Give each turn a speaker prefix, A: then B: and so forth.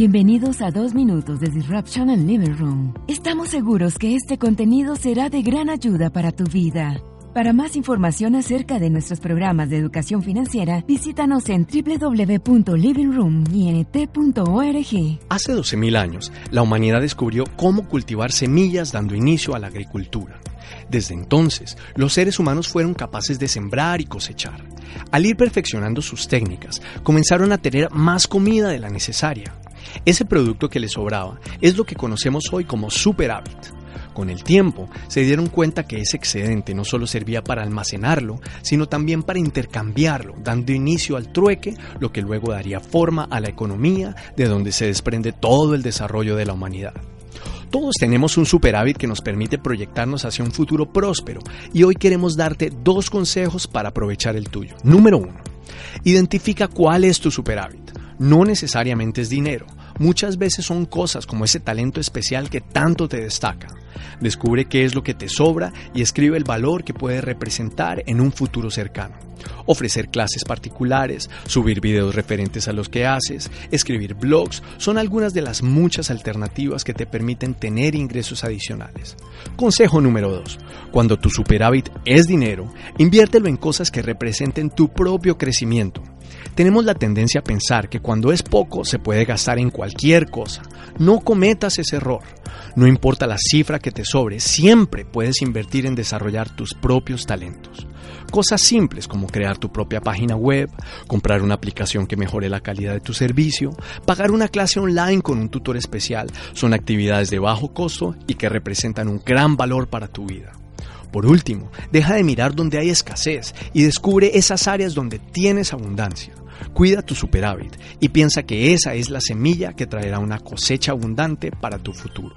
A: Bienvenidos a dos minutos de Disruption en Living Room. Estamos seguros que este contenido será de gran ayuda para tu vida. Para más información acerca de nuestros programas de educación financiera, visítanos en www.livingroomint.org.
B: Hace 12.000 años, la humanidad descubrió cómo cultivar semillas dando inicio a la agricultura. Desde entonces, los seres humanos fueron capaces de sembrar y cosechar. Al ir perfeccionando sus técnicas, comenzaron a tener más comida de la necesaria. Ese producto que les sobraba es lo que conocemos hoy como superávit. Con el tiempo se dieron cuenta que ese excedente no solo servía para almacenarlo, sino también para intercambiarlo, dando inicio al trueque, lo que luego daría forma a la economía de donde se desprende todo el desarrollo de la humanidad. Todos tenemos un superávit que nos permite proyectarnos hacia un futuro próspero y hoy queremos darte dos consejos para aprovechar el tuyo. Número uno, identifica cuál es tu superávit. No necesariamente es dinero, muchas veces son cosas como ese talento especial que tanto te destaca. Descubre qué es lo que te sobra y escribe el valor que puede representar en un futuro cercano. Ofrecer clases particulares, subir videos referentes a los que haces, escribir blogs, son algunas de las muchas alternativas que te permiten tener ingresos adicionales. Consejo número 2. Cuando tu superávit es dinero, inviértelo en cosas que representen tu propio crecimiento. Tenemos la tendencia a pensar que cuando es poco se puede gastar en cualquier cosa. No cometas ese error. No importa la cifra que te sobre, siempre puedes invertir en desarrollar tus propios talentos. Cosas simples como crear tu propia página web, comprar una aplicación que mejore la calidad de tu servicio, pagar una clase online con un tutor especial, son actividades de bajo costo y que representan un gran valor para tu vida. Por último, deja de mirar donde hay escasez y descubre esas áreas donde tienes abundancia. Cuida tu superávit y piensa que esa es la semilla que traerá una cosecha abundante para tu futuro.